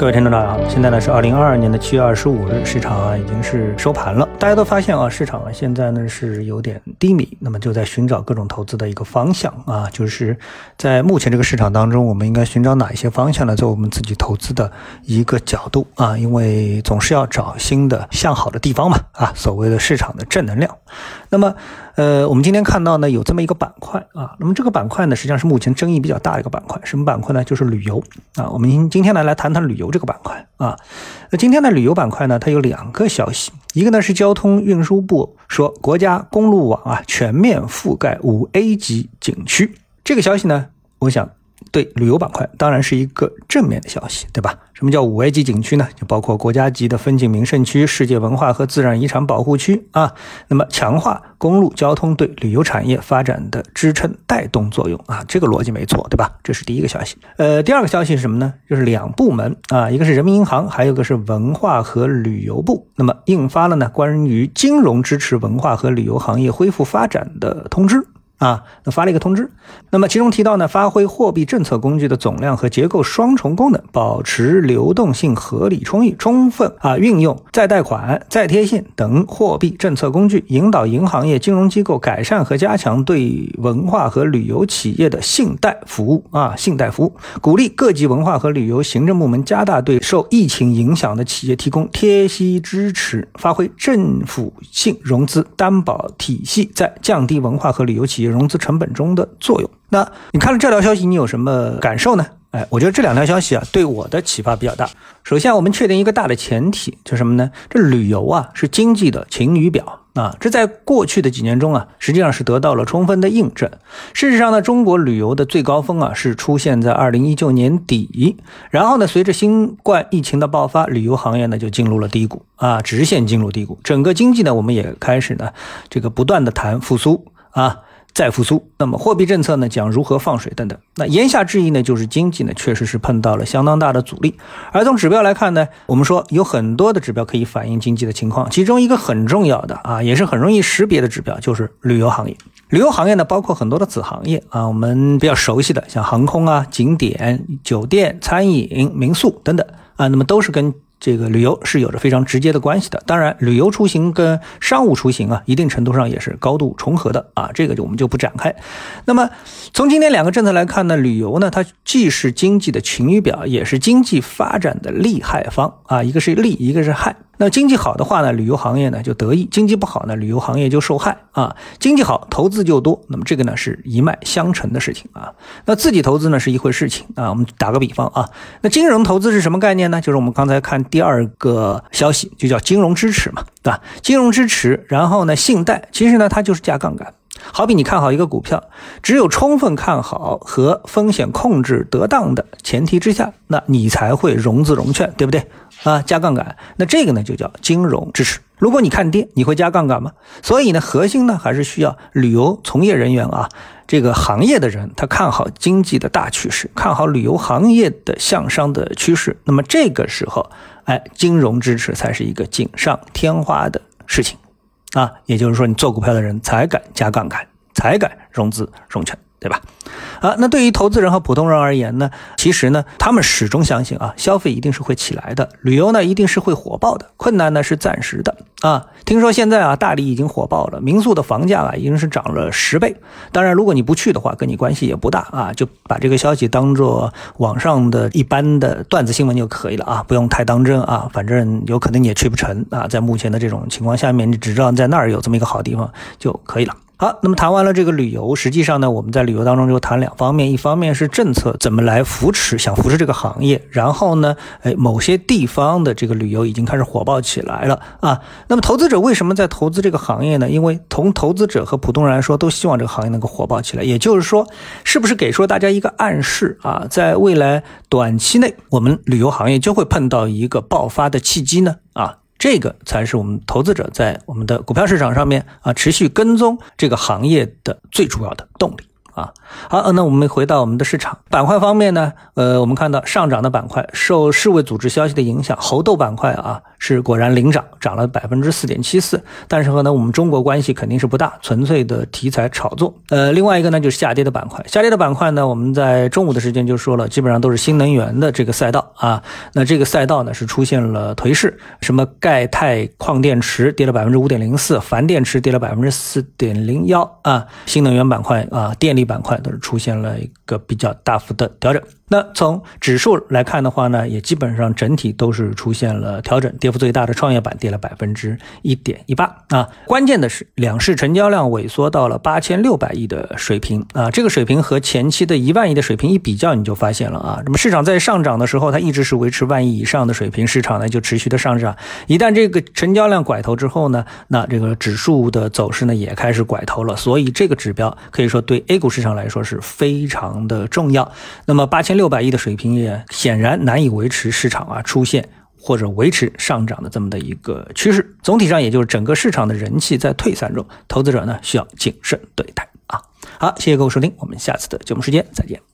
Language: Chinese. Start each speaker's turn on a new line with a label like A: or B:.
A: 各位听众大家好，现在呢是二零二二年的七月二十五日，市场啊已经是收盘了。大家都发现啊，市场啊现在呢是有点低迷，那么就在寻找各种投资的一个方向啊，就是在目前这个市场当中，我们应该寻找哪一些方向呢？做我们自己投资的一个角度啊，因为总是要找新的向好的地方嘛啊，所谓的市场的正能量。那么。呃，我们今天看到呢，有这么一个板块啊，那么这个板块呢，实际上是目前争议比较大的一个板块，什么板块呢？就是旅游啊。我们今天呢来谈谈旅游这个板块啊。那今天的旅游板块呢，它有两个消息，一个呢是交通运输部说国家公路网啊全面覆盖五 A 级景区，这个消息呢，我想。对旅游板块当然是一个正面的消息，对吧？什么叫五 A 级景区呢？就包括国家级的风景名胜区、世界文化和自然遗产保护区啊。那么强化公路交通对旅游产业发展的支撑带动作用啊，这个逻辑没错，对吧？这是第一个消息。呃，第二个消息是什么呢？就是两部门啊，一个是人民银行，还有一个是文化和旅游部，那么印发了呢关于金融支持文化和旅游行业恢复发展的通知。啊，那发了一个通知，那么其中提到呢，发挥货币政策工具的总量和结构双重功能，保持流动性合理充裕，充分啊运用再贷款、再贴现等货币政策工具，引导银行业金融机构改善和加强对文化和旅游企业的信贷服务啊，信贷服务，鼓励各级文化和旅游行政部门加大对受疫情影响的企业提供贴息支持，发挥政府性融资担保体系在降低文化和旅游企业。融资成本中的作用。那你看了这条消息，你有什么感受呢？哎，我觉得这两条消息啊，对我的启发比较大。首先，我们确定一个大的前提，就什么呢？这旅游啊，是经济的晴雨表啊。这在过去的几年中啊，实际上是得到了充分的印证。事实上呢，中国旅游的最高峰啊，是出现在二零一九年底。然后呢，随着新冠疫情的爆发，旅游行业呢就进入了低谷啊，直线进入低谷。整个经济呢，我们也开始呢，这个不断的谈复苏啊。再复苏，那么货币政策呢将如何放水等等？那言下之意呢，就是经济呢确实是碰到了相当大的阻力。而从指标来看呢，我们说有很多的指标可以反映经济的情况，其中一个很重要的啊，也是很容易识别的指标就是旅游行业。旅游行业呢包括很多的子行业啊，我们比较熟悉的像航空啊、景点、酒店、餐饮、民宿等等啊，那么都是跟。这个旅游是有着非常直接的关系的，当然，旅游出行跟商务出行啊，一定程度上也是高度重合的啊，这个就我们就不展开。那么，从今天两个政策来看呢，旅游呢，它既是经济的晴雨表，也是经济发展的利害方啊，一个是利，一个是害。那经济好的话呢，旅游行业呢就得益；经济不好呢，旅游行业就受害啊。经济好，投资就多，那么这个呢是一脉相承的事情啊。那自己投资呢是一回事情啊。我们打个比方啊，那金融投资是什么概念呢？就是我们刚才看第二个消息，就叫金融支持嘛，对吧？金融支持，然后呢，信贷，其实呢它就是加杠杆。好比你看好一个股票，只有充分看好和风险控制得当的前提之下，那你才会融资融券，对不对？啊，加杠杆，那这个呢就叫金融支持。如果你看跌，你会加杠杆吗？所以呢，核心呢还是需要旅游从业人员啊，这个行业的人他看好经济的大趋势，看好旅游行业的向上的趋势。那么这个时候，哎，金融支持才是一个锦上添花的事情。啊，也就是说，你做股票的人才敢加杠杆，才敢融资融券。对吧？啊，那对于投资人和普通人而言呢，其实呢，他们始终相信啊，消费一定是会起来的，旅游呢一定是会火爆的，困难呢是暂时的啊。听说现在啊，大理已经火爆了，民宿的房价啊已经是涨了十倍。当然，如果你不去的话，跟你关系也不大啊，就把这个消息当做网上的一般的段子新闻就可以了啊，不用太当真啊。反正有可能你也去不成啊，在目前的这种情况下面，你只知道在那儿有这么一个好地方就可以了。好，那么谈完了这个旅游，实际上呢，我们在旅游当中就谈两方面，一方面是政策怎么来扶持，想扶持这个行业，然后呢，哎，某些地方的这个旅游已经开始火爆起来了啊。那么投资者为什么在投资这个行业呢？因为从投资者和普通人来说，都希望这个行业能够火爆起来。也就是说，是不是给说大家一个暗示啊，在未来短期内，我们旅游行业就会碰到一个爆发的契机呢？啊？这个才是我们投资者在我们的股票市场上面啊持续跟踪这个行业的最主要的动力。啊。好，那我们回到我们的市场板块方面呢，呃，我们看到上涨的板块受世卫组织消息的影响，猴痘板块啊是果然领涨，涨了百分之四点七四。但是和呢我们中国关系肯定是不大，纯粹的题材炒作。呃，另外一个呢就是下跌的板块，下跌的板块呢我们在中午的时间就说了，基本上都是新能源的这个赛道啊。那这个赛道呢是出现了颓势，什么钙钛矿电池跌了百分之五点零四，钒电池跌了百分之四点零幺啊，新能源板块啊，电力力板块都是出现了一个比较大幅的调整。那从指数来看的话呢，也基本上整体都是出现了调整，跌幅最大的创业板跌了百分之一点一八啊。关键的是，两市成交量萎缩到了八千六百亿的水平啊，这个水平和前期的一万亿的水平一比较，你就发现了啊，那么市场在上涨的时候，它一直是维持万亿以上的水平，市场呢就持续的上涨。一旦这个成交量拐头之后呢，那这个指数的走势呢也开始拐头了，所以这个指标可以说对 A 股市场来说是非常的重要。那么八千六百亿的水平也显然难以维持市场啊出现或者维持上涨的这么的一个趋势。总体上也就是整个市场的人气在退散中，投资者呢需要谨慎对待啊。好，谢谢各位收听，我们下次的节目时间再见。